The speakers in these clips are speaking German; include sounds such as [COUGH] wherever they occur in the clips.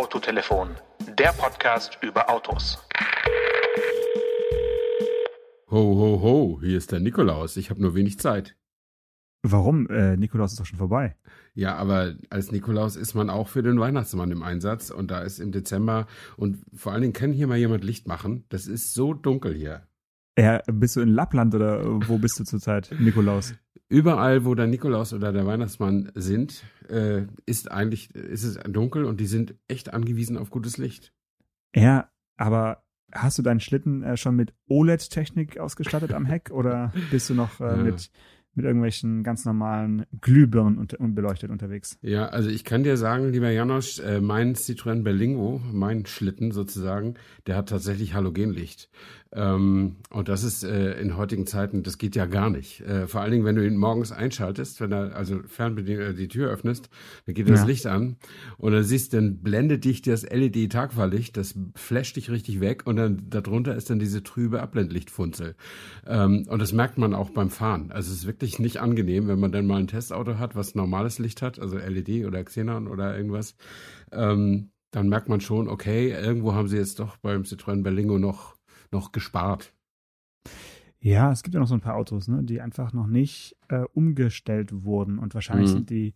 Autotelefon, der Podcast über Autos. Ho, ho, ho, hier ist der Nikolaus. Ich habe nur wenig Zeit. Warum? Äh, Nikolaus ist doch schon vorbei. Ja, aber als Nikolaus ist man auch für den Weihnachtsmann im Einsatz und da ist im Dezember und vor allen Dingen kann hier mal jemand Licht machen. Das ist so dunkel hier. Ja, bist du in Lappland oder wo bist du zurzeit, Nikolaus? Überall, wo der Nikolaus oder der Weihnachtsmann sind, äh, ist eigentlich ist es dunkel und die sind echt angewiesen auf gutes Licht. Ja, aber hast du deinen Schlitten äh, schon mit OLED-Technik ausgestattet am Heck oder bist du noch äh, ja. mit mit irgendwelchen ganz normalen Glühbirnen unter, beleuchtet unterwegs. Ja, also ich kann dir sagen, lieber Janosch, äh, mein Citroën Berlingo, mein Schlitten sozusagen, der hat tatsächlich Halogenlicht. Ähm, und das ist äh, in heutigen Zeiten, das geht ja gar nicht. Äh, vor allen Dingen, wenn du ihn morgens einschaltest, wenn er also fernbedingt äh, die Tür öffnest, dann geht das ja. Licht an und dann siehst, dann blendet dich das LED-Tagfahrlicht, das flasht dich richtig weg und dann darunter ist dann diese trübe Abblendlichtfunzel. Ähm, und das merkt man auch beim Fahren. Also es ist wirklich nicht angenehm, wenn man dann mal ein Testauto hat, was normales Licht hat, also LED oder Xenon oder irgendwas. Ähm, dann merkt man schon, okay, irgendwo haben sie jetzt doch beim Citroën Berlingo noch noch gespart. Ja, es gibt ja noch so ein paar Autos, ne, die einfach noch nicht äh, umgestellt wurden und wahrscheinlich mhm. sind die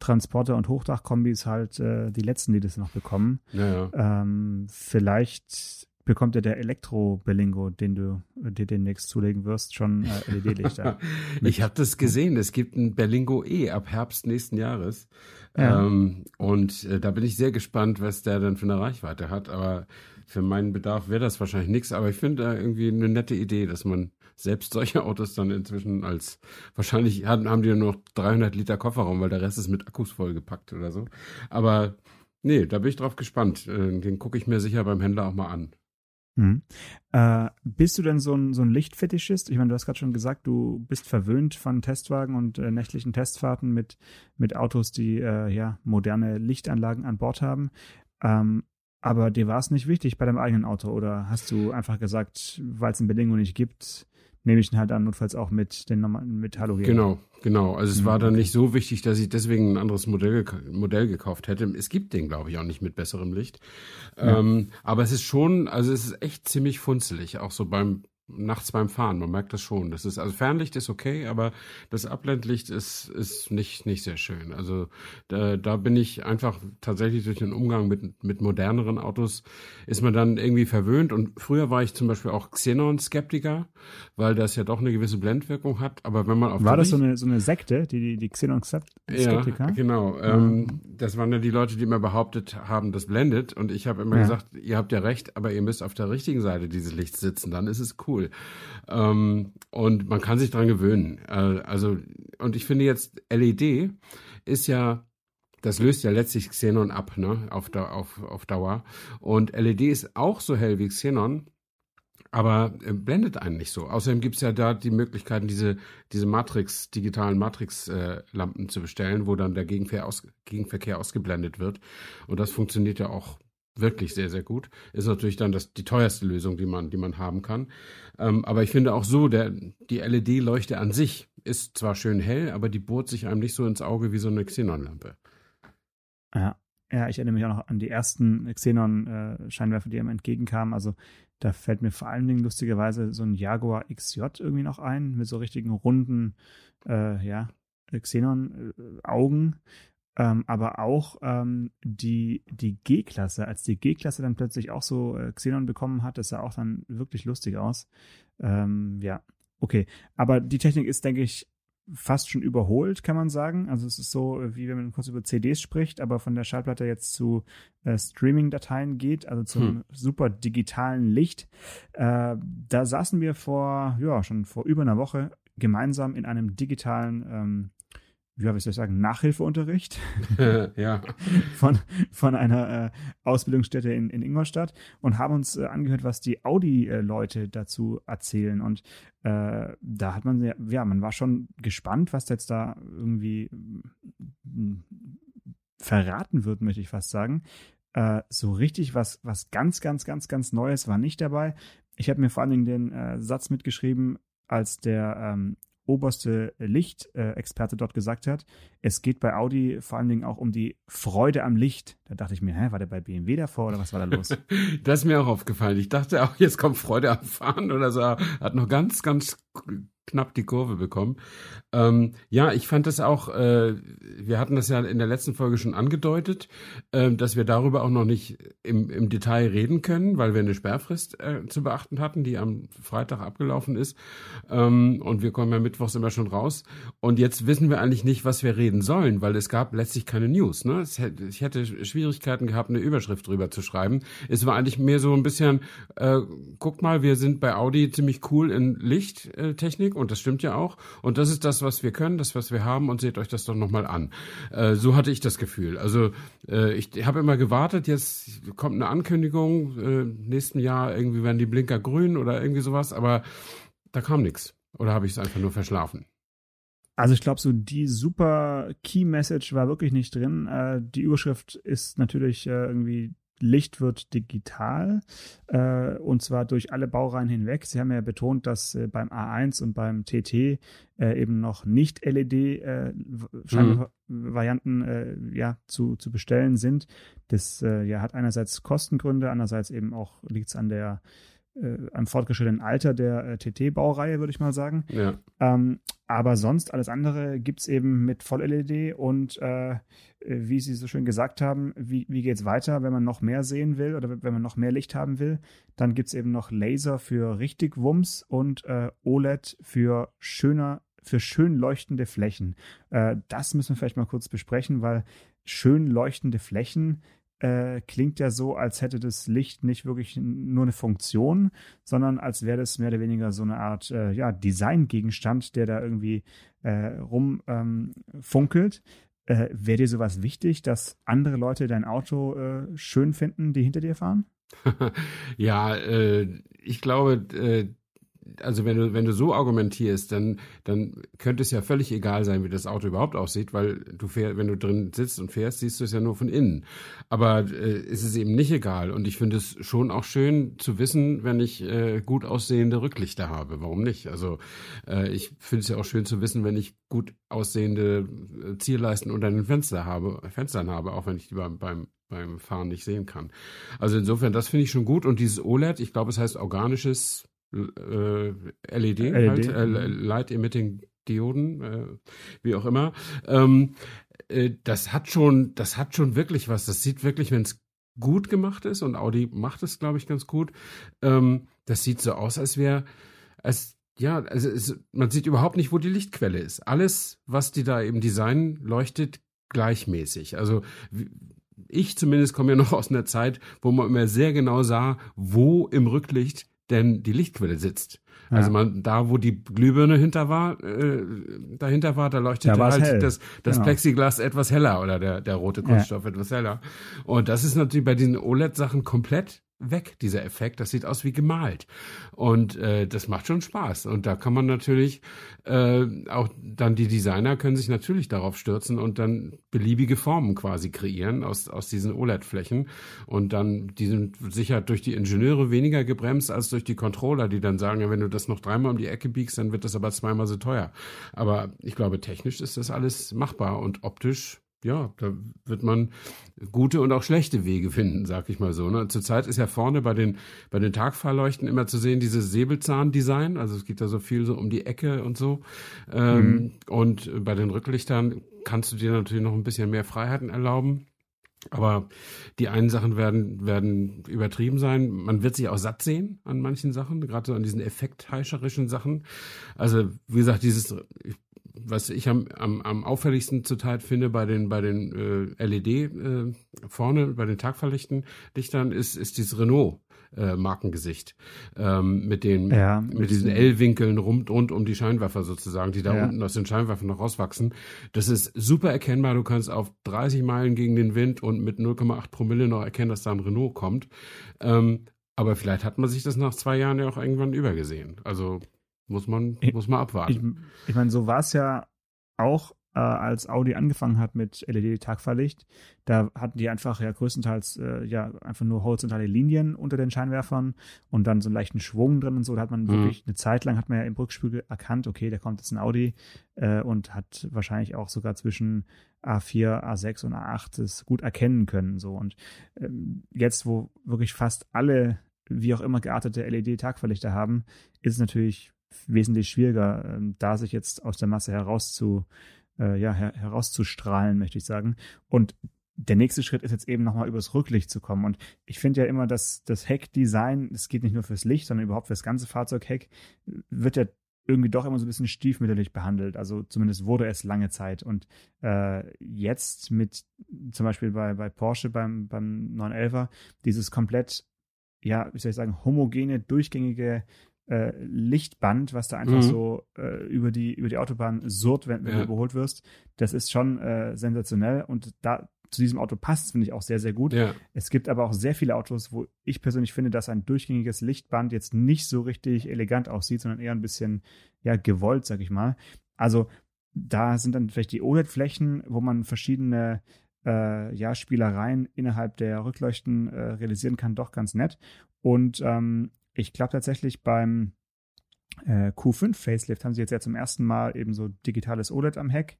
Transporter und Hochdachkombis halt äh, die letzten, die das noch bekommen. Ja, ja. Ähm, vielleicht bekommt ja der Elektro-Berlingo, den du dir demnächst zulegen wirst, schon äh, LED-Lichter. [LAUGHS] ich habe das gesehen. Es gibt ein Berlingo E ab Herbst nächsten Jahres. Ja. Ähm, und äh, da bin ich sehr gespannt, was der dann für eine Reichweite hat. Aber für meinen Bedarf wäre das wahrscheinlich nichts, aber ich finde da irgendwie eine nette Idee, dass man selbst solche Autos dann inzwischen als wahrscheinlich haben, haben die nur noch 300 Liter Kofferraum, weil der Rest ist mit Akkus vollgepackt oder so. Aber nee, da bin ich drauf gespannt. Äh, den gucke ich mir sicher beim Händler auch mal an. Hm. Äh, bist du denn so ein, so ein Lichtfetischist? Ich meine, du hast gerade schon gesagt, du bist verwöhnt von Testwagen und äh, nächtlichen Testfahrten mit, mit Autos, die äh, ja moderne Lichtanlagen an Bord haben. Ähm, aber dir war es nicht wichtig bei deinem eigenen Auto oder hast du einfach gesagt, weil es eine Bedingung nicht gibt, nehme ich ihn halt an, notfalls auch mit den normalen mit Halogen. Genau, genau. Also es mhm, war dann okay. nicht so wichtig, dass ich deswegen ein anderes Modell, Modell gekauft hätte. Es gibt den, glaube ich, auch nicht mit besserem Licht. Ja. Ähm, aber es ist schon, also es ist echt ziemlich funzelig, auch so beim nachts beim Fahren. Man merkt das schon. Das ist, also Fernlicht ist okay, aber das Abblendlicht ist, ist nicht, nicht sehr schön. Also da, da bin ich einfach tatsächlich durch den Umgang mit, mit moderneren Autos ist man dann irgendwie verwöhnt. Und früher war ich zum Beispiel auch Xenon-Skeptiker, weil das ja doch eine gewisse Blendwirkung hat. Aber wenn man auf War das so eine, so eine Sekte, die, die, die Xenon-Skeptiker? Ja, genau. Ähm, das waren ja die Leute, die immer behauptet haben, das blendet. Und ich habe immer ja. gesagt, ihr habt ja recht, aber ihr müsst auf der richtigen Seite dieses Lichts sitzen. Dann ist es cool cool. Ähm, und man kann sich dran gewöhnen. Äh, also, und ich finde jetzt, LED ist ja das löst ja letztlich Xenon ab, ne, auf, auf, auf Dauer. Und LED ist auch so hell wie Xenon, aber äh, blendet einen nicht so. Außerdem gibt es ja da die Möglichkeiten, diese, diese Matrix, digitalen Matrix-Lampen äh, zu bestellen, wo dann der Gegenver aus, Gegenverkehr ausgeblendet wird. Und das funktioniert ja auch wirklich sehr, sehr gut. Ist natürlich dann das, die teuerste Lösung, die man, die man haben kann. Ähm, aber ich finde auch so, der, die LED-Leuchte an sich ist zwar schön hell, aber die bohrt sich einem nicht so ins Auge wie so eine Xenon-Lampe. Ja. Ja, ich erinnere mich auch noch an die ersten Xenon-Scheinwerfer, die einem entgegenkamen. Also da fällt mir vor allen Dingen lustigerweise so ein Jaguar XJ irgendwie noch ein, mit so richtigen runden, äh, ja, Xenon-Augen. Ähm, aber auch ähm, die, die G-Klasse, als die G-Klasse dann plötzlich auch so äh, Xenon bekommen hat, das sah auch dann wirklich lustig aus. Ähm, ja, okay. Aber die Technik ist, denke ich, fast schon überholt, kann man sagen. Also es ist so, wie wenn man kurz über CDs spricht, aber von der Schallplatte jetzt zu äh, Streaming-Dateien geht, also zum hm. super digitalen Licht. Äh, da saßen wir vor, ja, schon vor über einer Woche gemeinsam in einem digitalen ähm, ja, wie soll ich sagen, Nachhilfeunterricht [LAUGHS] ja. [LAUGHS] von, von einer äh, Ausbildungsstätte in, in Ingolstadt und haben uns äh, angehört, was die Audi-Leute dazu erzählen. Und äh, da hat man, ja, ja, man war schon gespannt, was jetzt da irgendwie mm, verraten wird, möchte ich fast sagen. Äh, so richtig was, was ganz, ganz, ganz, ganz Neues war nicht dabei. Ich habe mir vor allen Dingen den äh, Satz mitgeschrieben, als der ähm, oberste Lichtexperte dort gesagt hat, es geht bei Audi vor allen Dingen auch um die Freude am Licht. Da dachte ich mir, hä, war der bei BMW davor oder was war da los? [LAUGHS] das ist mir auch aufgefallen. Ich dachte auch, jetzt kommt Freude am Fahren oder so. Hat noch ganz, ganz knapp die Kurve bekommen. Ähm, ja, ich fand das auch, äh, wir hatten das ja in der letzten Folge schon angedeutet, äh, dass wir darüber auch noch nicht im, im Detail reden können, weil wir eine Sperrfrist äh, zu beachten hatten, die am Freitag abgelaufen ist. Ähm, und wir kommen ja mittwochs immer schon raus. Und jetzt wissen wir eigentlich nicht, was wir reden sollen, weil es gab letztlich keine News. Ne? Hätte, ich hätte Schwierigkeiten gehabt, eine Überschrift drüber zu schreiben. Es war eigentlich mehr so ein bisschen, äh, guck mal, wir sind bei Audi ziemlich cool in Lichttechnik und das stimmt ja auch. Und das ist das, was wir können, das, was wir haben und seht euch das doch nochmal an. Äh, so hatte ich das Gefühl. Also äh, ich habe immer gewartet, jetzt kommt eine Ankündigung, äh, nächsten Jahr irgendwie werden die Blinker grün oder irgendwie sowas, aber da kam nichts. Oder habe ich es einfach nur verschlafen? Also ich glaube, so die super Key Message war wirklich nicht drin. Äh, die Überschrift ist natürlich äh, irgendwie Licht wird digital äh, und zwar durch alle Baureihen hinweg. Sie haben ja betont, dass äh, beim A1 und beim TT äh, eben noch nicht LED-Varianten äh, mhm. Äh, ja, zu, zu bestellen sind. Das äh, ja, hat einerseits Kostengründe, andererseits eben auch liegt es an der am fortgeschrittenen Alter der TT-Baureihe, würde ich mal sagen. Ja. Ähm, aber sonst alles andere gibt es eben mit Voll-LED und äh, wie Sie so schön gesagt haben, wie, wie geht es weiter, wenn man noch mehr sehen will oder wenn man noch mehr Licht haben will? Dann gibt es eben noch Laser für richtig Wumms und äh, OLED für schöner, für schön leuchtende Flächen. Äh, das müssen wir vielleicht mal kurz besprechen, weil schön leuchtende Flächen äh, klingt ja so, als hätte das Licht nicht wirklich nur eine Funktion, sondern als wäre das mehr oder weniger so eine Art äh, ja, Designgegenstand, der da irgendwie äh, rumfunkelt. Ähm, äh, wäre dir sowas wichtig, dass andere Leute dein Auto äh, schön finden, die hinter dir fahren? [LAUGHS] ja, äh, ich glaube, also wenn du, wenn du so argumentierst, dann, dann könnte es ja völlig egal sein, wie das Auto überhaupt aussieht, weil du fährst, wenn du drin sitzt und fährst, siehst du es ja nur von innen. Aber äh, ist es eben nicht egal. Und ich finde es schon auch schön zu wissen, wenn ich äh, gut aussehende Rücklichter habe. Warum nicht? Also äh, ich finde es ja auch schön zu wissen, wenn ich gut aussehende äh, Zierleisten unter den Fenster habe, Fenstern habe, auch wenn ich die beim, beim beim Fahren nicht sehen kann. Also insofern, das finde ich schon gut. Und dieses OLED, ich glaube, es heißt organisches äh, LED, LED, halt, äh, Light Emitting Dioden, äh, wie auch immer. Ähm, äh, das hat schon, das hat schon wirklich was. Das sieht wirklich, wenn es gut gemacht ist und Audi macht es, glaube ich, ganz gut. Ähm, das sieht so aus, als wäre, als ja, also es, man sieht überhaupt nicht, wo die Lichtquelle ist. Alles, was die da eben designen, leuchtet gleichmäßig. Also ich zumindest komme ja noch [LAUGHS] aus einer Zeit, wo man immer sehr genau sah, wo im Rücklicht denn die Lichtquelle sitzt. Ja. Also man, da wo die Glühbirne hinter war, äh, dahinter war, da leuchtete da halt hell. das, das genau. Plexiglas etwas heller oder der, der rote Kunststoff ja. etwas heller. Und das ist natürlich bei diesen OLED-Sachen komplett weg, dieser Effekt. Das sieht aus wie gemalt. Und äh, das macht schon Spaß. Und da kann man natürlich äh, auch dann die Designer können sich natürlich darauf stürzen und dann beliebige Formen quasi kreieren aus, aus diesen OLED-Flächen. Und dann, die sind sicher durch die Ingenieure weniger gebremst als durch die Controller, die dann sagen, wenn du das noch dreimal um die Ecke biegst, dann wird das aber zweimal so teuer. Aber ich glaube, technisch ist das alles machbar und optisch ja, da wird man gute und auch schlechte Wege finden, sag ich mal so. Ne? Zurzeit ist ja vorne bei den, bei den Tagfahrleuchten immer zu sehen, dieses Säbelzahn-Design. Also es geht da so viel so um die Ecke und so. Ähm, mhm. Und bei den Rücklichtern kannst du dir natürlich noch ein bisschen mehr Freiheiten erlauben. Aber die einen Sachen werden, werden übertrieben sein. Man wird sich auch satt sehen an manchen Sachen, gerade so an diesen effektheischerischen Sachen. Also, wie gesagt, dieses, ich was ich am, am, am auffälligsten zurzeit finde bei den, bei den äh, LED äh, vorne, bei den Tagverlichten Lichtern, ist, ist dieses Renault. Äh, Markengesicht ähm, mit den ja, mit diesen L-Winkeln rund, rund um die Scheinwerfer sozusagen, die da ja. unten aus den Scheinwerfern noch rauswachsen. Das ist super erkennbar. Du kannst auf 30 Meilen gegen den Wind und mit 0,8 Promille noch erkennen, dass da ein Renault kommt. Ähm, aber vielleicht hat man sich das nach zwei Jahren ja auch irgendwann übergesehen. Also muss man, muss man abwarten. Ich, ich meine, so war es ja auch äh, als Audi angefangen hat mit LED-Tagfahrlicht. Da hatten die einfach ja größtenteils äh, ja einfach nur horizontale Linien unter den Scheinwerfern und dann so einen leichten Schwung drin und so. Da hat man mhm. wirklich eine Zeit lang hat man ja im Rückspiegel erkannt, okay, da kommt jetzt ein Audi äh, und hat wahrscheinlich auch sogar zwischen A4, A6 und A8 es gut erkennen können. So und ähm, jetzt, wo wirklich fast alle wie auch immer geartete LED-Tagverlichter haben, ist es natürlich wesentlich schwieriger, ähm, da sich jetzt aus der Masse herauszu, äh, ja, her herauszustrahlen, möchte ich sagen. Und der nächste Schritt ist jetzt eben nochmal übers Rücklicht zu kommen. Und ich finde ja immer, dass das Heckdesign, es geht nicht nur fürs Licht, sondern überhaupt fürs ganze Fahrzeugheck, wird ja irgendwie doch immer so ein bisschen stiefmütterlich behandelt. Also zumindest wurde es lange Zeit. Und äh, jetzt mit zum Beispiel bei, bei Porsche beim, beim 911er, dieses komplett, ja, wie soll ich sagen, homogene, durchgängige äh, Lichtband, was da einfach mhm. so äh, über, die, über die Autobahn surrt, wenn, wenn ja. du überholt wirst. Das ist schon äh, sensationell und da zu diesem Auto passt, finde ich auch sehr, sehr gut. Ja. Es gibt aber auch sehr viele Autos, wo ich persönlich finde, dass ein durchgängiges Lichtband jetzt nicht so richtig elegant aussieht, sondern eher ein bisschen, ja, gewollt, sag ich mal. Also da sind dann vielleicht die OLED-Flächen, wo man verschiedene äh, ja, Spielereien innerhalb der Rückleuchten äh, realisieren kann, doch ganz nett. Und ähm, ich glaube tatsächlich beim äh, Q5 Facelift haben sie jetzt ja zum ersten Mal eben so digitales OLED am Heck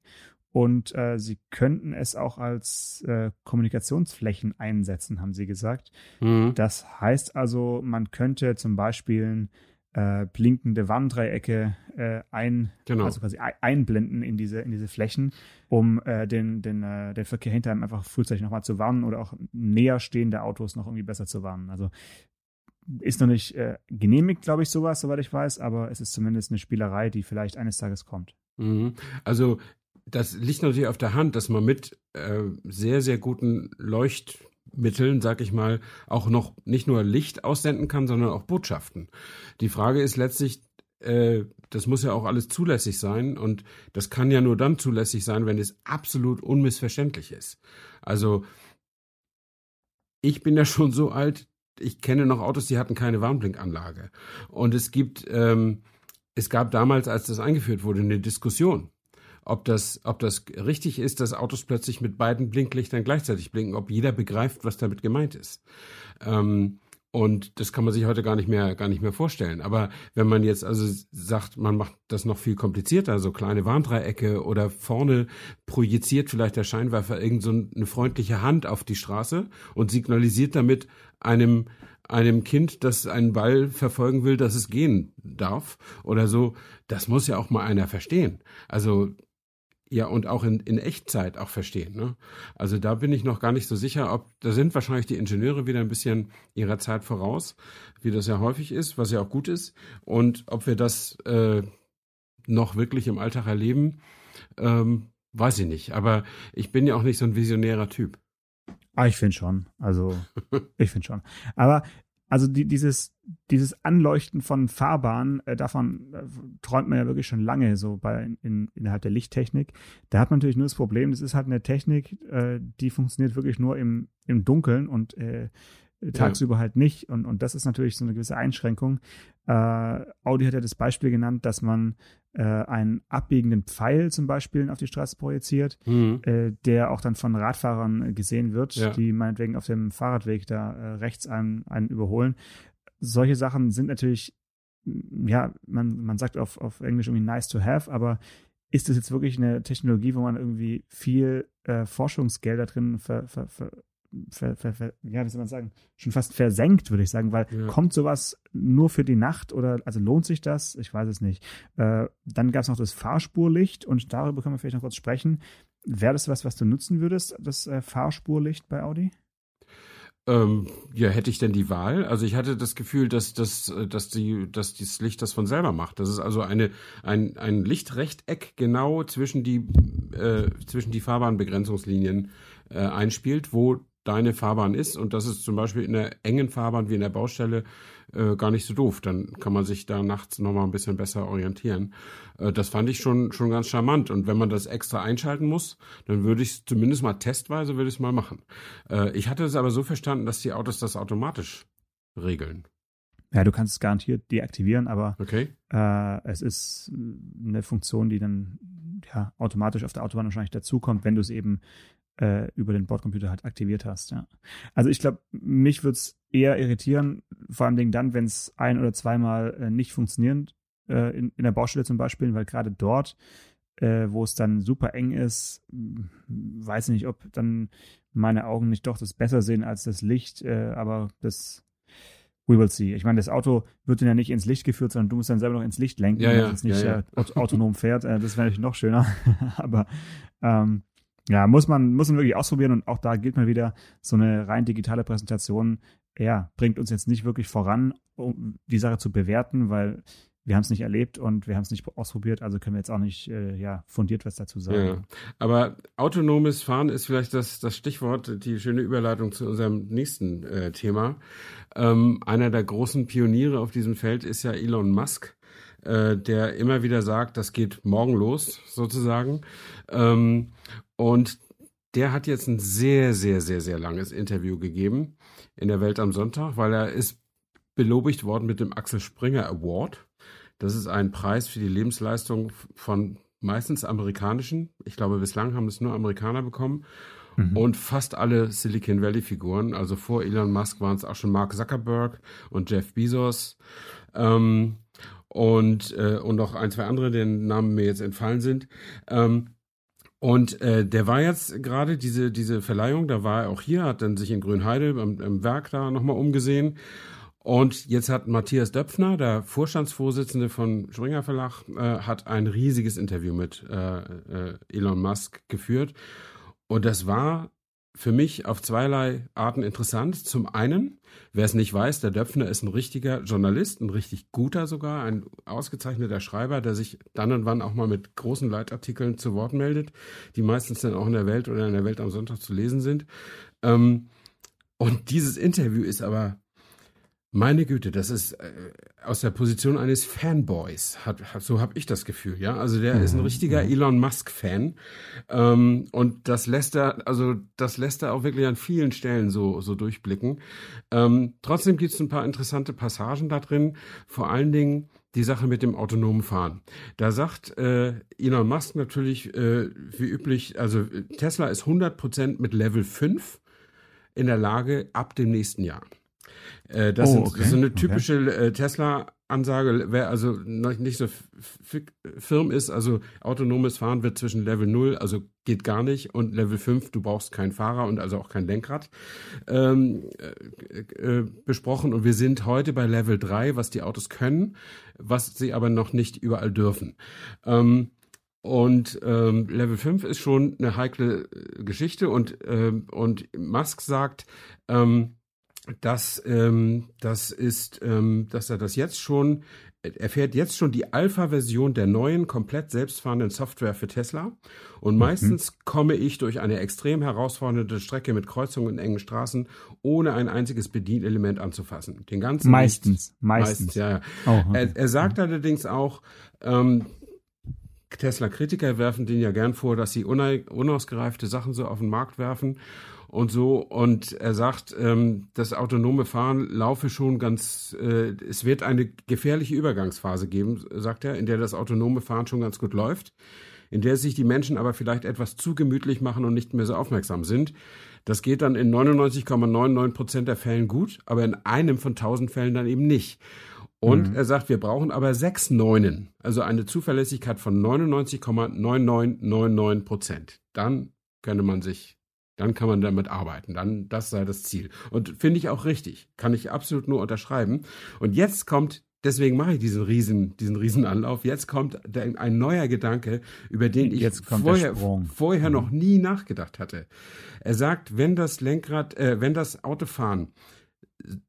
und äh, sie könnten es auch als äh, Kommunikationsflächen einsetzen, haben sie gesagt. Mhm. Das heißt also, man könnte zum Beispiel äh, blinkende Warndreiecke äh, ein, genau. also quasi einblenden in diese, in diese Flächen, um äh, den, den, den Verkehr hinter einem einfach frühzeitig nochmal zu warnen oder auch näher stehende Autos noch irgendwie besser zu warnen. Also ist noch nicht äh, genehmigt, glaube ich, sowas, soweit ich weiß, aber es ist zumindest eine Spielerei, die vielleicht eines Tages kommt. Mhm. Also das liegt natürlich auf der Hand, dass man mit äh, sehr, sehr guten Leuchtmitteln, sag ich mal, auch noch nicht nur Licht aussenden kann, sondern auch Botschaften. Die Frage ist letztlich, äh, das muss ja auch alles zulässig sein und das kann ja nur dann zulässig sein, wenn es absolut unmissverständlich ist. Also ich bin ja [LAUGHS] schon so alt, ich kenne noch Autos, die hatten keine Warnblinkanlage. Und es gibt, ähm, es gab damals, als das eingeführt wurde, eine Diskussion, ob das, ob das richtig ist, dass Autos plötzlich mit beiden Blinklichtern gleichzeitig blinken, ob jeder begreift, was damit gemeint ist. Ähm, und das kann man sich heute gar nicht mehr, gar nicht mehr vorstellen. Aber wenn man jetzt also sagt, man macht das noch viel komplizierter, so kleine Warndreiecke oder vorne projiziert vielleicht der Scheinwerfer irgend so eine freundliche Hand auf die Straße und signalisiert damit einem, einem Kind, das einen Ball verfolgen will, dass es gehen darf oder so, das muss ja auch mal einer verstehen. Also ja, und auch in, in Echtzeit auch verstehen. Ne? Also da bin ich noch gar nicht so sicher, ob, da sind wahrscheinlich die Ingenieure wieder ein bisschen ihrer Zeit voraus, wie das ja häufig ist, was ja auch gut ist. Und ob wir das äh, noch wirklich im Alltag erleben, ähm, weiß ich nicht. Aber ich bin ja auch nicht so ein visionärer Typ. Ah, ich finde schon. Also, [LAUGHS] ich finde schon. Aber also die, dieses, dieses Anleuchten von Fahrbahnen, äh, davon äh, träumt man ja wirklich schon lange so bei in, innerhalb der Lichttechnik. Da hat man natürlich nur das Problem, das ist halt eine Technik, äh, die funktioniert wirklich nur im, im Dunkeln und äh, tagsüber ja. halt nicht. Und, und das ist natürlich so eine gewisse Einschränkung. Äh, Audi hat ja das Beispiel genannt, dass man äh, einen abbiegenden Pfeil zum Beispiel auf die Straße projiziert, mhm. äh, der auch dann von Radfahrern gesehen wird, ja. die meinetwegen auf dem Fahrradweg da äh, rechts einen, einen überholen. Solche Sachen sind natürlich, ja, man, man sagt auf, auf Englisch irgendwie nice to have, aber ist das jetzt wirklich eine Technologie, wo man irgendwie viel äh, Forschungsgelder drin ver, ver, ver, ver, ver, ver, ja, wie soll man sagen, schon fast versenkt, würde ich sagen, weil ja. kommt sowas nur für die Nacht oder also lohnt sich das? Ich weiß es nicht. Äh, dann gab es noch das Fahrspurlicht und darüber können wir vielleicht noch kurz sprechen. Wäre das was, was du nutzen würdest, das äh, Fahrspurlicht bei Audi? Ähm, ja, hätte ich denn die Wahl? Also ich hatte das Gefühl, dass, dass, dass, die, dass das Licht das von selber macht. Das ist also eine, ein, ein Lichtrechteck genau zwischen die, äh, zwischen die Fahrbahnbegrenzungslinien äh, einspielt, wo deine Fahrbahn ist und das ist zum Beispiel in der engen Fahrbahn wie in der Baustelle äh, gar nicht so doof. Dann kann man sich da nachts nochmal ein bisschen besser orientieren. Äh, das fand ich schon, schon ganz charmant. Und wenn man das extra einschalten muss, dann würde ich es zumindest mal testweise würde ich es mal machen. Äh, ich hatte es aber so verstanden, dass die Autos das automatisch regeln. Ja, du kannst es garantiert deaktivieren, aber Okay. äh, es ist eine Funktion, die dann ja, automatisch auf der Autobahn wahrscheinlich dazukommt, wenn du es eben äh, über den Bordcomputer halt aktiviert hast. Ja. Also ich glaube, mich würde es eher irritieren, vor allem dann, wenn es ein- oder zweimal äh, nicht funktioniert, äh, in, in der Baustelle zum Beispiel, weil gerade dort, äh, wo es dann super eng ist, m, weiß ich nicht, ob dann meine Augen nicht doch das besser sehen als das Licht, äh, aber das We will see. Ich meine, das Auto wird dann ja nicht ins Licht geführt, sondern du musst dann selber noch ins Licht lenken, Ja, ja, dass es nicht ja, ja. äh, aut- autonom fährt. Äh, das wäre natürlich noch schöner. [LAUGHS] Aber ähm, ja, muss man, muss man wirklich ausprobieren und auch da gilt mal wieder, so eine rein digitale Präsentation, ja, bringt uns jetzt nicht wirklich voran, um die Sache zu bewerten, weil wir haben es nicht erlebt und wir haben es nicht ausprobiert, also können wir jetzt auch nicht äh, ja, fundiert was dazu sagen. Ja. Aber autonomes Fahren ist vielleicht das, das Stichwort, die schöne Überleitung zu unserem nächsten äh, Thema. Ähm, einer der großen Pioniere auf diesem Feld ist ja Elon Musk, äh, der immer wieder sagt, das geht morgen los, sozusagen. Ähm, und der hat jetzt ein sehr, sehr, sehr, sehr langes Interview gegeben in der Welt am Sonntag, weil er ist belobigt worden mit dem Axel Springer Award. Das ist ein Preis für die Lebensleistung von meistens amerikanischen. Ich glaube, bislang haben es nur Amerikaner bekommen. Mhm. Und fast alle Silicon Valley-Figuren. Also vor Elon Musk waren es auch schon Mark Zuckerberg und Jeff Bezos. Ähm, und, äh, und noch ein, zwei andere, deren Namen mir jetzt entfallen sind. Ähm, und äh, der war jetzt gerade diese, diese Verleihung, da war er auch hier, hat dann sich in Grünheide am, am Werk da nochmal umgesehen. Und jetzt hat Matthias Döpfner, der Vorstandsvorsitzende von Springer Verlag, äh, hat ein riesiges Interview mit äh, äh, Elon Musk geführt. Und das war für mich auf zweierlei Arten interessant. Zum einen, wer es nicht weiß, der Döpfner ist ein richtiger Journalist, ein richtig guter sogar, ein ausgezeichneter Schreiber, der sich dann und wann auch mal mit großen Leitartikeln zu Wort meldet, die meistens dann auch in der Welt oder in der Welt am Sonntag zu lesen sind. Ähm, und dieses Interview ist aber meine Güte, das ist äh, aus der Position eines Fanboys, hat, hat, so habe ich das Gefühl, ja. Also der ist ein richtiger Elon Musk-Fan ähm, und das lässt er, also das lässt er auch wirklich an vielen Stellen so so durchblicken. Ähm, trotzdem gibt es ein paar interessante Passagen da drin, vor allen Dingen die Sache mit dem autonomen Fahren. Da sagt äh, Elon Musk natürlich äh, wie üblich, also äh, Tesla ist 100% mit Level 5 in der Lage ab dem nächsten Jahr. Äh, das, Oh, sind, okay, ist eine okay. typische äh, Tesla-Ansage. Wer also noch nicht so firm ist, also autonomes Fahren wird zwischen Level 0, also geht gar nicht, und Level 5, du brauchst keinen Fahrer und also auch kein Lenkrad, ähm, äh, äh, besprochen. Und wir sind heute bei Level 3, was die Autos können, was sie aber noch nicht überall dürfen. Ähm, und ähm, Level 5 ist schon eine heikle äh, Geschichte und, ähm, und Musk sagt, ähm, dass ähm, das ist, ähm, dass er das jetzt schon, er fährt jetzt schon die Alpha-Version der neuen, komplett selbstfahrenden Software für Tesla. Und meistens komme ich durch eine extrem herausfordernde Strecke mit Kreuzungen und engen Straßen, ohne ein einziges Bedienelement anzufassen. Den ganzen Meistens, meistens, meistens. ja, ja. Oh, okay. Er, er sagt allerdings auch, ähm, Tesla-Kritiker werfen denen ja gern vor, dass sie unausgereifte Sachen so auf den Markt werfen und so. Und er sagt, ähm, das autonome Fahren laufe schon ganz, äh, es wird eine gefährliche Übergangsphase geben, sagt er, in der das autonome Fahren schon ganz gut läuft, in der sich die Menschen aber vielleicht etwas zu gemütlich machen und nicht mehr so aufmerksam sind. Das geht dann in 99,99 Prozent der Fällen gut, aber in einem von tausend Fällen dann eben nicht. Und er sagt, wir brauchen aber sechs Neunen, also eine Zuverlässigkeit von 99,9999 Prozent. Dann könnte man sich, dann kann man damit arbeiten. Dann, das sei das Ziel. Und finde ich auch richtig. Kann ich absolut nur unterschreiben. Und jetzt kommt, deswegen mache ich diesen riesen, diesen riesen Anlauf. Jetzt kommt ein neuer Gedanke, über den ich vorher, vorher noch nie nachgedacht hatte. Er sagt, wenn das Lenkrad, äh, wenn das Autofahren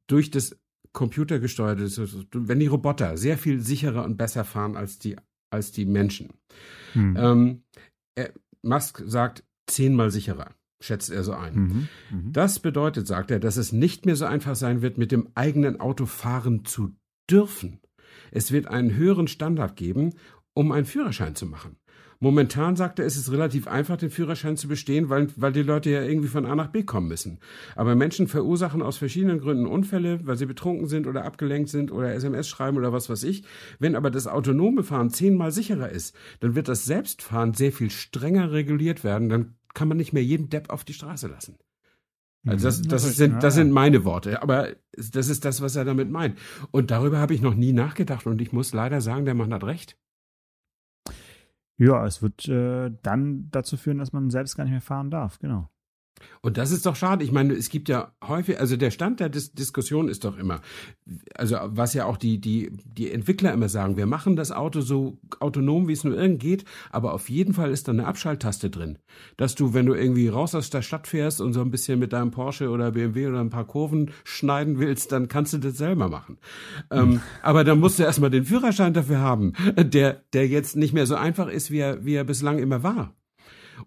durch das computergesteuerte, ist, wenn die Roboter sehr viel sicherer und besser fahren als die, als die Menschen. Hm. Ähm, er, Musk sagt zehnmal sicherer, schätzt er so ein. Mhm. Mhm. Das bedeutet, sagt er, dass es nicht mehr so einfach sein wird, mit dem eigenen Auto fahren zu dürfen. Es wird einen höheren Standard geben, um einen Führerschein zu machen. Momentan sagt er, ist es relativ einfach, den Führerschein zu bestehen, weil, weil die Leute ja irgendwie von A nach B kommen müssen. Aber Menschen verursachen aus verschiedenen Gründen Unfälle, weil sie betrunken sind oder abgelenkt sind oder SMS schreiben oder was weiß ich. Wenn aber das autonome Fahren zehnmal sicherer ist, dann wird das Selbstfahren sehr viel strenger reguliert werden. Dann kann man nicht mehr jeden Depp auf die Straße lassen. Also das, mhm. das, sind, das sind meine Worte, aber das ist das, was er damit meint. Und darüber habe ich noch nie nachgedacht und ich muss leider sagen, der Mann hat recht. Ja, es wird äh, dann dazu führen, dass man selbst gar nicht mehr fahren darf, genau. Und das ist doch schade. Ich meine, es gibt ja häufig, also der Stand der Dis Diskussion ist doch immer, also was ja auch die, die, die Entwickler immer sagen, wir machen das Auto so autonom, wie es nur irgend geht, aber auf jeden Fall ist da eine Abschalttaste drin. Dass du, wenn du irgendwie raus aus der Stadt fährst und so ein bisschen mit deinem Porsche oder BMW oder ein paar Kurven schneiden willst, dann kannst du das selber machen. Mhm. Ähm, aber dann musst du erstmal den Führerschein dafür haben, der, der jetzt nicht mehr so einfach ist, wie er, wie er bislang immer war.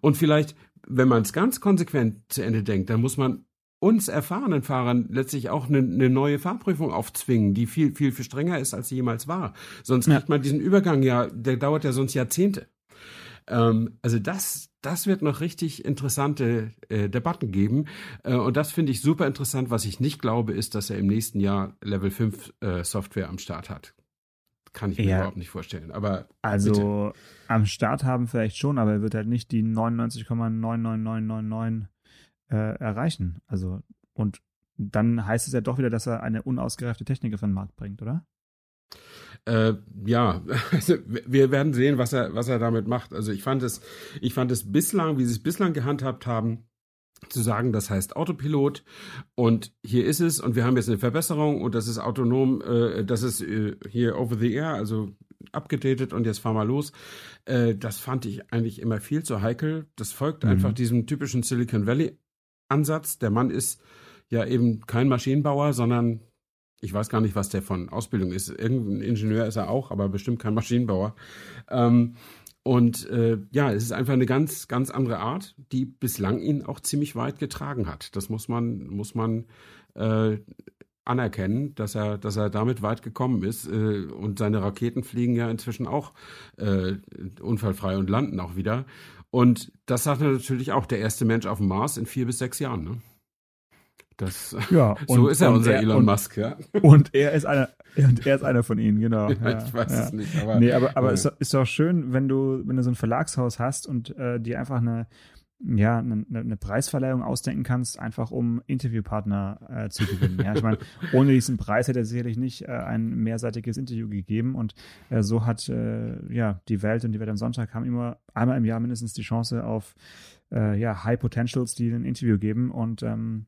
Und vielleicht, wenn man es ganz konsequent zu Ende denkt, dann muss man uns erfahrenen Fahrern letztlich auch eine, eine neue Fahrprüfung aufzwingen, die viel, viel, viel strenger ist, als sie jemals war. Sonst kriegt man diesen Übergang ja, der dauert ja sonst Jahrzehnte. Ähm, also das, das wird noch richtig interessante äh, Debatten geben. Äh, und das finde ich super interessant. Was ich nicht glaube, ist, dass er im nächsten Jahr Level 5 äh, Software am Start hat. Kann ich mir ja, überhaupt nicht vorstellen. Aber also bitte. am Start haben vielleicht schon, aber er wird halt nicht die 99,99999 äh, erreichen. Also und dann heißt es ja doch wieder, dass er eine unausgereifte Technik auf den Markt bringt, oder? Äh, ja, [LAUGHS] also wir werden sehen, was er, was er damit macht. Also ich fand es, ich fand es bislang, wie sie es bislang gehandhabt haben, zu sagen, das heißt Autopilot und hier ist es und wir haben jetzt eine Verbesserung und das ist autonom, äh, das ist äh, hier over the air, also abgedatet und jetzt fahren wir los. Äh, das fand ich eigentlich immer viel zu heikel. Das folgt mhm. einfach diesem typischen Silicon Valley Ansatz. Der Mann ist ja eben kein Maschinenbauer, sondern ich weiß gar nicht, was der von Ausbildung ist. Irgendein Ingenieur ist er auch, aber bestimmt kein Maschinenbauer. Ähm, und äh, ja, es ist einfach eine ganz, ganz andere Art, die bislang ihn auch ziemlich weit getragen hat. Das muss man, muss man äh, anerkennen, dass er, dass er damit weit gekommen ist. Äh, und seine Raketen fliegen ja inzwischen auch äh, unfallfrei und landen auch wieder. Und das sagt natürlich auch der erste Mensch auf dem Mars in vier bis sechs Jahren. Ne? Das, ja, [LAUGHS] so ist er unser er, Elon und, Musk, ja. Und er ist einer, [LAUGHS] und er ist einer von ihnen, genau. Ja, ich weiß ja. es nicht, aber. Nee, aber, aber ja. ist, ist doch schön, wenn du, wenn du so ein Verlagshaus hast und äh, dir einfach eine, ja, eine, eine Preisverleihung ausdenken kannst, einfach um Interviewpartner äh, zu gewinnen. Ja, ich meine, [LAUGHS] ohne diesen Preis hätte er sicherlich nicht äh, ein mehrseitiges Interview gegeben und äh, so hat äh, ja die Welt und die Welt am Sonntag haben immer einmal im Jahr mindestens die Chance auf äh, ja High Potentials, die ein Interview geben und ähm,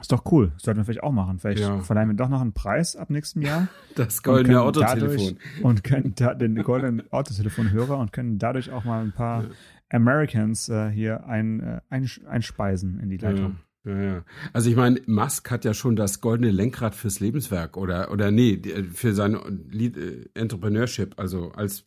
ist doch cool. Sollten wir vielleicht auch machen. Vielleicht ja. verleihen wir doch noch einen Preis ab nächstem Jahr. [LAUGHS] Das goldene Autotelefon. und können da, den goldenen Autotelefonhörer und können dadurch auch mal ein paar ja. Americans äh, hier ein, äh, ein, einspeisen in die Leitung. Ja. Ja. Also ich meine, Musk hat ja schon das goldene Lenkrad fürs Lebenswerk oder oder nee, für sein äh, Entrepreneurship, also als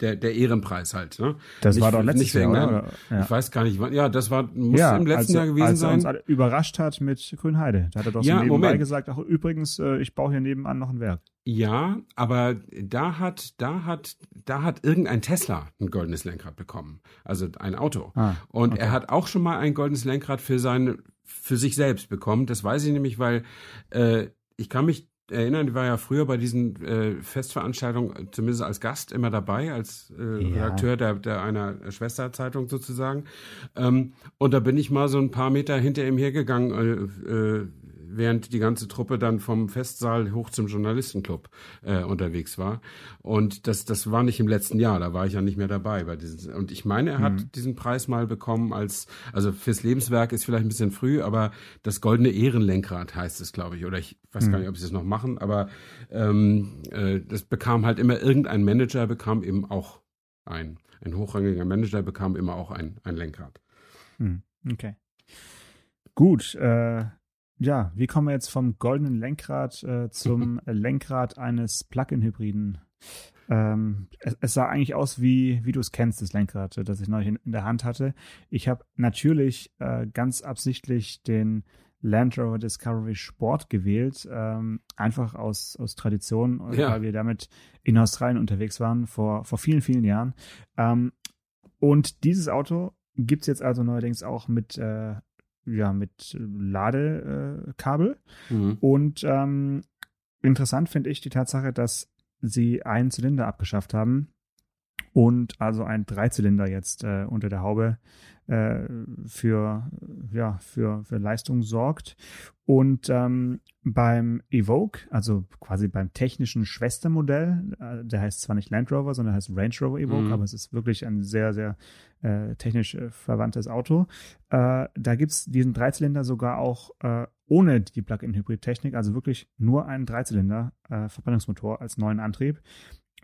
der, der Ehrenpreis halt. Ne? Das nicht, war doch letztes Jahr, oder? Ja. Ich weiß gar nicht. Ja, das war muss ja, im letzten als, Jahr gewesen als er sein. Als uns überrascht hat mit Grünheide. Da hat er doch so ja, nebenbei Moment. gesagt, ach übrigens, äh, ich baue hier nebenan noch ein Werk. Ja, aber da hat, da hat, da hat irgendein Tesla ein goldenes Lenkrad bekommen. Also ein Auto. Ah, Und okay. er hat auch schon mal ein goldenes Lenkrad für sein, für sich selbst bekommen. Das weiß ich nämlich, weil äh, ich kann mich erinnern, die war ja früher bei diesen äh, Festveranstaltungen zumindest als Gast immer dabei, als äh, ja. Redakteur der, der einer Schwesterzeitung sozusagen. Ähm, und da bin ich mal so ein paar Meter hinter ihm hergegangen, äh, äh, während die ganze Truppe dann vom Festsaal hoch zum Journalistenclub äh, unterwegs war. Und das, das war nicht im letzten Jahr, da war ich ja nicht mehr dabei bei diesen. Und ich meine, er hat mhm. diesen Preis mal bekommen als, also fürs Lebenswerk ist vielleicht ein bisschen früh, aber das goldene Ehrenlenkrad heißt es, glaube ich. Oder ich weiß mhm. gar nicht, ob sie es noch machen, aber ähm, äh, das bekam halt immer irgendein Manager, bekam eben auch ein, ein hochrangiger Manager bekam immer auch ein, ein Lenkrad. Mhm. Okay. Gut, äh, ja, wie kommen wir jetzt vom goldenen Lenkrad äh, zum [LAUGHS] Lenkrad eines Plug-in-Hybriden? Ähm, es, es, sah eigentlich aus, wie, wie du es kennst, das Lenkrad, äh, das ich neulich in, in der Hand hatte. Ich habe natürlich äh, ganz absichtlich den Land Rover Discovery Sport gewählt, ähm, einfach aus, aus Tradition, ja. weil wir damit in Australien unterwegs waren vor, vor vielen, vielen Jahren. Ähm, und dieses Auto gibt es jetzt also neuerdings auch mit, äh, ja, mit Ladekabel. Mhm. Und ähm, interessant finde ich die Tatsache, dass sie einen Zylinder abgeschafft haben und also ein Dreizylinder jetzt äh, unter der Haube äh, für, ja, für, für Leistung sorgt. Und ähm, beim Evoque, also quasi beim technischen Schwestermodell, äh, der heißt zwar nicht Land Rover, sondern heißt Range Rover Evoque, mhm. aber es ist wirklich ein sehr, sehr äh, technisch äh, verwandtes Auto. Äh, da gibt's diesen Dreizylinder sogar auch ohne die Plug-in-Hybrid-Technik, also wirklich nur einen Dreizylinder-Verbrennungsmotor als neuen Antrieb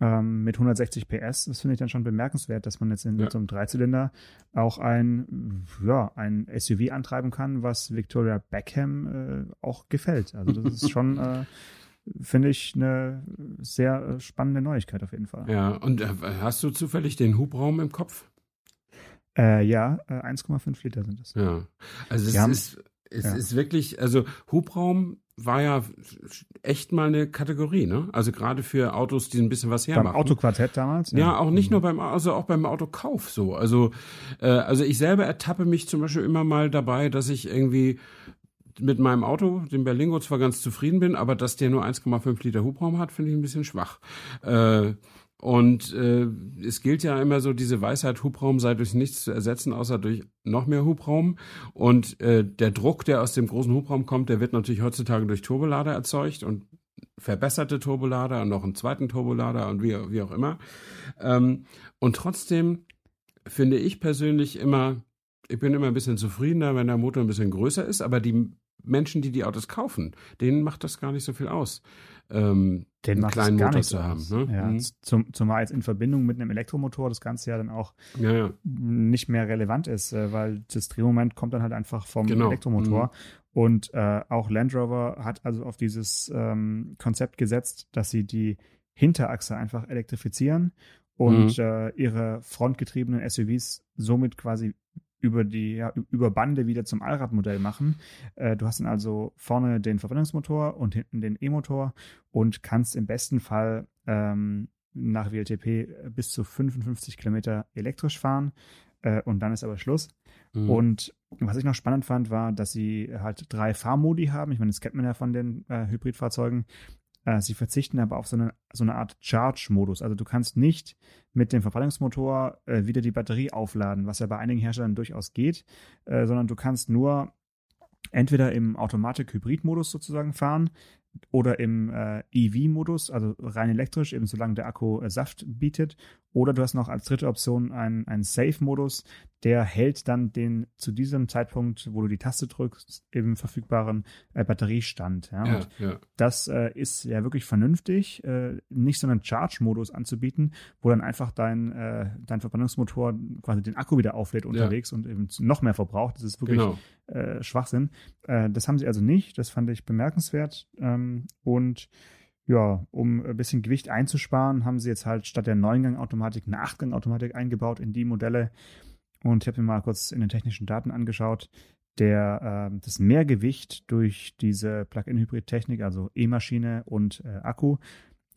ähm, mit 160 PS. Das finde ich dann schon bemerkenswert, dass man jetzt in ja. so einem Dreizylinder auch ein, ja, ein SUV antreiben kann, was Victoria Beckham äh, auch gefällt. Also das ist schon, [LAUGHS] äh, finde ich, eine sehr äh, spannende Neuigkeit auf jeden Fall. Ja, und äh, hast du zufällig den Hubraum im Kopf? Äh, ja, 1,5 äh, Liter sind es. Ja, also es ist, es ja. ist wirklich, also Hubraum war ja echt mal eine Kategorie, ne? Also gerade für Autos, die ein bisschen was hermachen. Beim Autoquartett damals? Ja. ja, auch nicht nur beim, also auch beim Autokauf so. Also, äh, also ich selber ertappe mich zum Beispiel immer mal dabei, dass ich irgendwie mit meinem Auto, dem Berlingo, zwar ganz zufrieden bin, aber dass der nur 1,5 Liter Hubraum hat, finde ich ein bisschen schwach. Äh, und äh, es gilt ja immer so, diese Weisheit, Hubraum sei durch nichts zu ersetzen, außer durch noch mehr Hubraum. Und äh, der Druck, der aus dem großen Hubraum kommt, der wird natürlich heutzutage durch Turbolader erzeugt und verbesserte Turbolader und noch einen zweiten Turbolader und wie, wie auch immer. Ähm, und trotzdem finde ich persönlich immer, ich bin immer ein bisschen zufriedener, wenn der Motor ein bisschen größer ist, aber die Menschen, die die Autos kaufen, denen macht das gar nicht so viel aus ähm, den einen kleinen Motor zu haben. Ne? Ja, mhm. zum, zumal jetzt in Verbindung mit einem Elektromotor das Ganze ja dann auch ja, ja. nicht mehr relevant ist, äh, weil das Drehmoment kommt dann halt einfach vom genau. Elektromotor. Mhm. Und äh, auch Land Rover hat also auf dieses ähm, Konzept gesetzt, dass sie die Hinterachse einfach elektrifizieren und mhm. äh, ihre frontgetriebenen SUVs somit quasi über die ja, über Bande wieder zum Allradmodell machen. Äh, du hast dann also vorne den Verbrennungsmotor und hinten den E-Motor und kannst im besten Fall ähm, nach WLTP bis zu 55 Kilometer elektrisch fahren äh, und dann ist aber Schluss. Mhm. Und was ich noch spannend fand, war, dass sie halt drei Fahrmodi haben. Ich meine, das kennt man ja von den äh, Hybridfahrzeugen. Äh, sie verzichten aber auf so eine, so eine Art Charge-Modus. Also du kannst nicht mit dem Verbrennungsmotor äh, wieder die Batterie aufladen, was ja bei einigen Herstellern durchaus geht, äh, sondern du kannst nur entweder im Automatik-Hybrid-Modus sozusagen fahren, oder im äh, EV-Modus, also rein elektrisch, eben solange der Akku äh, Saft bietet. Oder du hast noch als dritte Option einen, einen Safe-Modus, der hält dann den zu diesem Zeitpunkt, wo du die Taste drückst, im verfügbaren äh, Batteriestand. Ja, ja, ja. Das äh, ist ja wirklich vernünftig, äh, nicht so einen Charge-Modus anzubieten, wo dann einfach dein, äh, dein Verbrennungsmotor quasi den Akku wieder auflädt unterwegs ja. und eben noch mehr verbraucht. Das ist wirklich genau. Schwachsinn. Das haben sie also nicht. Das fand ich bemerkenswert. Ähm, und ja, um ein bisschen Gewicht einzusparen, haben sie jetzt halt statt der 9-Gang-Automatik eine 8-Gang-Automatik eingebaut in die Modelle. Und ich habe mir mal kurz in den technischen Daten angeschaut. Der, äh, das Mehrgewicht durch diese Plug-in-Hybrid-Technik, also E-Maschine und äh, Akku,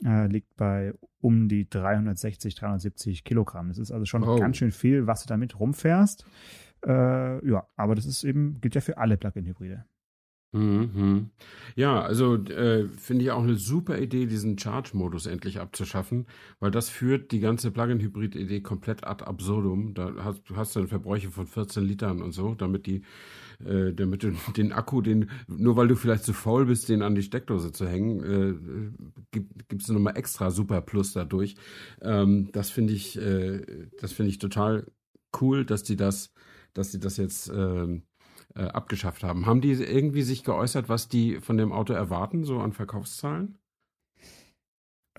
äh, liegt bei um die 360, 370 Kilogramm. Das ist also schon oh. ganz schön viel, was du damit rumfährst. Äh, ja, aber das ist eben, gilt ja für alle Plug-in-Hybride. Mhm. Ja, also äh, finde ich auch eine super Idee, diesen Charge-Modus endlich abzuschaffen, weil das führt die ganze Plug-in-Hybrid-Idee komplett ad absurdum. Da hast du hast dann Verbräuche von 14 Litern und so, damit die, äh, damit du [LAUGHS] den Akku, den nur weil du vielleicht zu faul bist, den an die Steckdose zu hängen, äh, gibt, gibst du nochmal extra Super Plus dadurch. Ähm, das finde ich, äh, das finde ich total cool, dass die das, dass die das jetzt äh, äh, abgeschafft haben. Haben die irgendwie sich geäußert, was die von dem Auto erwarten, so an Verkaufszahlen?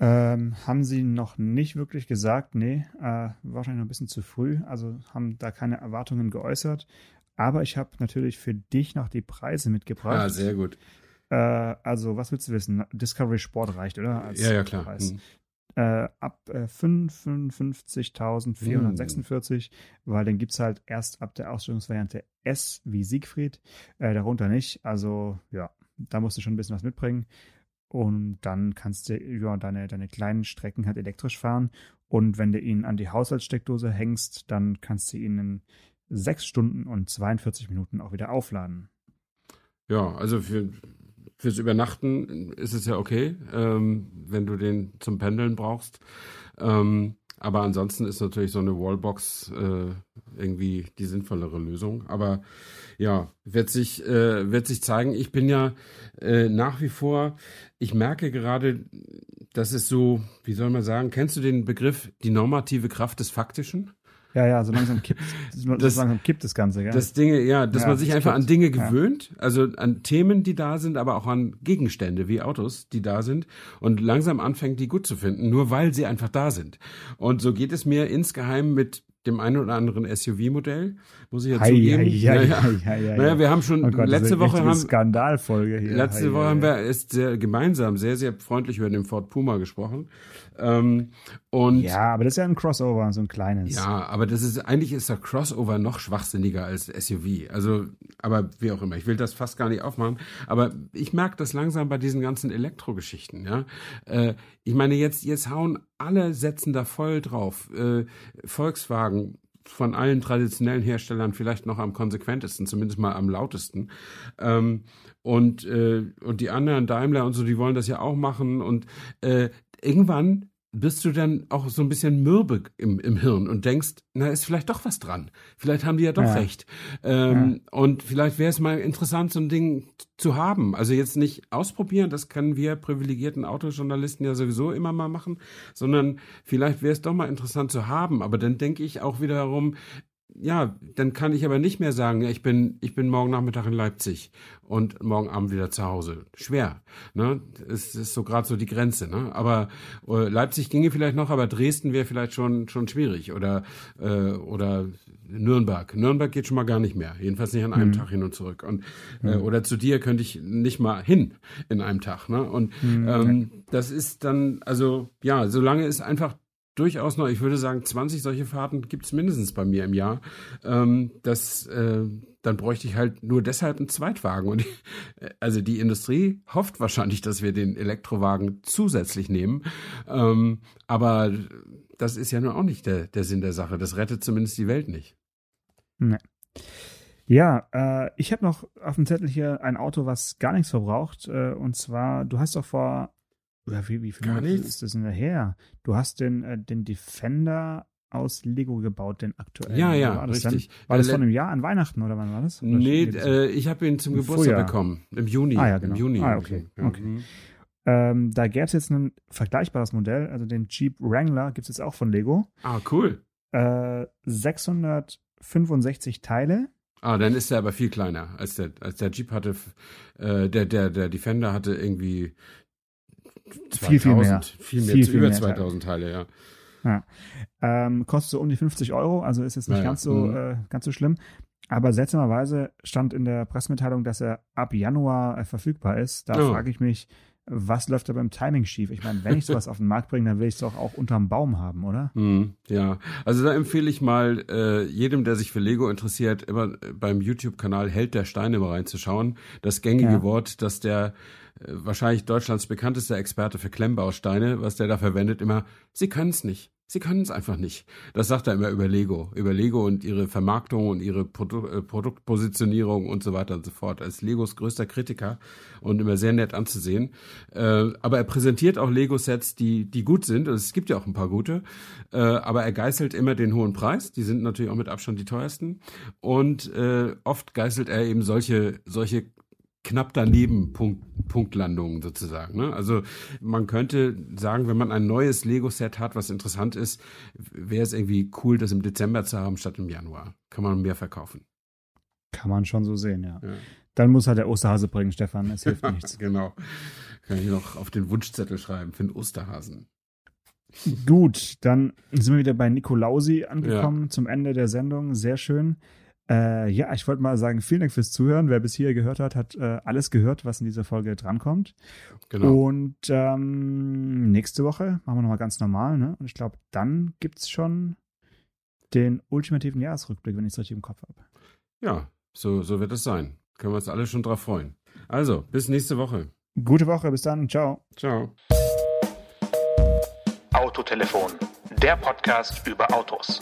Ähm, haben sie noch nicht wirklich gesagt, nee, äh, wahrscheinlich noch ein bisschen zu früh, also haben da keine Erwartungen geäußert. Aber ich habe natürlich für dich noch die Preise mitgebracht. Ja, ah, sehr gut. Äh, also, was willst du wissen? Discovery Sport reicht, oder? Als ja, ja, klar. Preis. Hm äh, ab äh, 55.446, mm. weil den gibt es halt erst ab der Ausstellungsvariante S wie Siegfried, äh, darunter nicht. Also ja, da musst du schon ein bisschen was mitbringen. und dann kannst du ja deine, deine kleinen Strecken halt elektrisch fahren. Und wenn du ihn an die Haushaltssteckdose hängst, dann kannst du ihn in sechs Stunden und 42 Minuten auch wieder aufladen. Ja, also für, fürs Übernachten ist es ja okay, ähm, wenn du den zum Pendeln brauchst. Ähm, aber ansonsten ist natürlich so eine Wallbox äh, irgendwie die sinnvollere Lösung. Aber ja, wird sich, äh, wird sich zeigen. Ich bin ja äh, nach wie vor, ich merke gerade, dass es so, wie soll man sagen, kennst du den Begriff die normative Kraft des Faktischen? Ja, ja, so langsam kippt, [LAUGHS] so Das- langsam kippt das Ganze, gell? Das Dinge, ja, dass Ja, man sich das einfach an kippt. Dinge Ja. gewöhnt, also an Themen, die da sind, aber auch an Gegenstände wie Autos, die da sind und langsam anfängt, die gut zu finden, nur weil sie einfach da sind. Und so geht es mir insgeheim mit dem einen oder anderen SUV-Modell, muss ich ja Hei, zugeben. hei, hei, naja, hei, wir haben schon Oh Gott, letzte Woche haben Skandalfolge hier. Letzte Woche haben wir ist sehr gemeinsam sehr, sehr freundlich über den Ford Puma gesprochen. Ähm, und Ja, aber das ist ja ein Crossover, so ein kleines. ja, aber das ist eigentlich ist der Crossover noch schwachsinniger als SUV. Also, aber wie auch immer, ich will das fast gar nicht aufmachen. Aber ich merke das langsam bei diesen ganzen Elektrogeschichten. Ja, äh, ich meine jetzt jetzt hauen alle setzen da voll drauf. Äh, Volkswagen von allen traditionellen Herstellern vielleicht noch am konsequentesten, zumindest mal am lautesten. Ähm, und, äh, und die anderen, Daimler und so, die wollen das ja auch machen. Und äh, irgendwann bist du dann auch so ein bisschen mürbe im, im Hirn und denkst, na, ist vielleicht doch was dran. Vielleicht haben die ja doch Ja. recht. Ähm, Und vielleicht wäre es mal interessant, so ein Ding zu haben. Also jetzt nicht ausprobieren, das können wir privilegierten Autojournalisten ja sowieso immer mal machen, sondern vielleicht wäre es doch mal interessant zu haben. Aber dann denke ich auch wiederum, ja, dann kann ich aber nicht mehr sagen, ich bin, ich bin morgen Nachmittag in Leipzig und morgen Abend wieder zu Hause. Schwer, ne? Es ist so gerade so die Grenze, ne? Aber äh, Leipzig ginge vielleicht noch, aber Dresden wäre vielleicht schon schon schwierig oder äh, oder Nürnberg. Nürnberg geht schon mal gar nicht mehr, jedenfalls nicht an einem Tag hin und zurück. Und äh, oder zu dir könnte ich nicht mal hin in einem Tag, ne? Und ähm, das ist dann, also ja, solange es einfach durchaus noch, ich würde sagen, 20 solche Fahrten gibt es mindestens bei mir im Jahr. Ähm, das, äh, dann bräuchte ich halt nur deshalb einen Zweitwagen. Und also die Industrie hofft wahrscheinlich, dass wir den Elektrowagen zusätzlich nehmen. Ähm, aber das ist ja nun auch nicht der, der Sinn der Sache. Das rettet zumindest die Welt nicht. Ja, äh, ich habe noch auf dem Zettel hier ein Auto, was gar nichts verbraucht. Äh, und zwar, du hast doch vor, oder wie, wie viel ist das denn her? Du hast den, äh, den Defender aus Lego gebaut, den aktuellen. Ja, ja, war das richtig. Dann? War das Äh, vor einem Jahr an Weihnachten oder wann war das? Oder Nee, äh, ich habe ihn zum Geburtstag Frühjahr. bekommen. Im Juni. Ah, ja, genau. Im Juni. Ah, okay, Ja. okay. Mhm. ähm, da gäbe es jetzt ein vergleichbares Modell, also den Jeep Wrangler gibt es jetzt auch von Lego. Ah, cool. Äh, 665 Teile. Ah, dann ist er aber viel kleiner als der, als der Jeep hatte. Äh, der, der, der Defender hatte irgendwie Viel, viel mehr. Viel mehr, Viel, viel über mehr 2000 Teile, ja. Ähm, kostet so um die 50 Euro, also ist jetzt nicht Naja, ganz so mhm. äh, ganz so schlimm. Aber seltsamerweise stand in der Pressemitteilung, dass er ab Januar äh, verfügbar ist. Da Oh. frage ich mich, was läuft da beim Timing schief? Ich meine, wenn ich sowas auf den Markt bringe, dann will ich es doch auch unterm Baum haben, oder? Hm, ja, also da empfehle ich mal äh, jedem, der sich für Lego interessiert, immer äh, beim YouTube-Kanal Held der Steine mal reinzuschauen. Das gängige Ja. Wort, dass der äh, wahrscheinlich Deutschlands bekannteste Experte für Klemmbausteine, was der da verwendet, immer, sie können es nicht. Sie können es einfach nicht. Das sagt er immer über Lego. Über Lego und ihre Vermarktung und ihre Produ äh, Produktpositionierung und so weiter und so fort. Als Legos größter Kritiker und immer sehr nett anzusehen. Äh, aber er präsentiert auch Lego-Sets, die, die gut sind. Und es gibt ja auch ein paar gute. Äh, aber er geißelt immer den hohen Preis. Die sind natürlich auch mit Abstand die teuersten. Und äh, oft geißelt er eben solche, solche knapp daneben Punkt, Punktlandungen sozusagen. Ne? Also man könnte sagen, wenn man ein neues Lego-Set hat, was interessant ist, wäre es irgendwie cool, das im Dezember zu haben statt im Januar. Kann man mehr verkaufen. Kann man schon so sehen, ja. Ja. Dann muss halt der Osterhase bringen, Stefan. Es hilft nichts. [LAUGHS] genau. Kann ich noch auf den Wunschzettel schreiben für den Osterhasen. Gut, dann sind wir wieder bei Nikolausi angekommen zum Ende der Sendung. Sehr schön. Äh, ja, ich wollte mal sagen, vielen Dank fürs Zuhören. Wer bis hier gehört hat, hat äh, alles gehört, was in dieser Folge drankommt. Genau. Und ähm, nächste Woche machen wir nochmal ganz normal, ne? Und ich glaube, dann gibt es schon den ultimativen Jahresrückblick, wenn ich es richtig im Kopf habe. Ja, so, so wird es sein. Können wir uns alle schon drauf freuen. Also, bis nächste Woche. Gute Woche, bis dann. Ciao. Ciao. Autotelefon, der Podcast über Autos.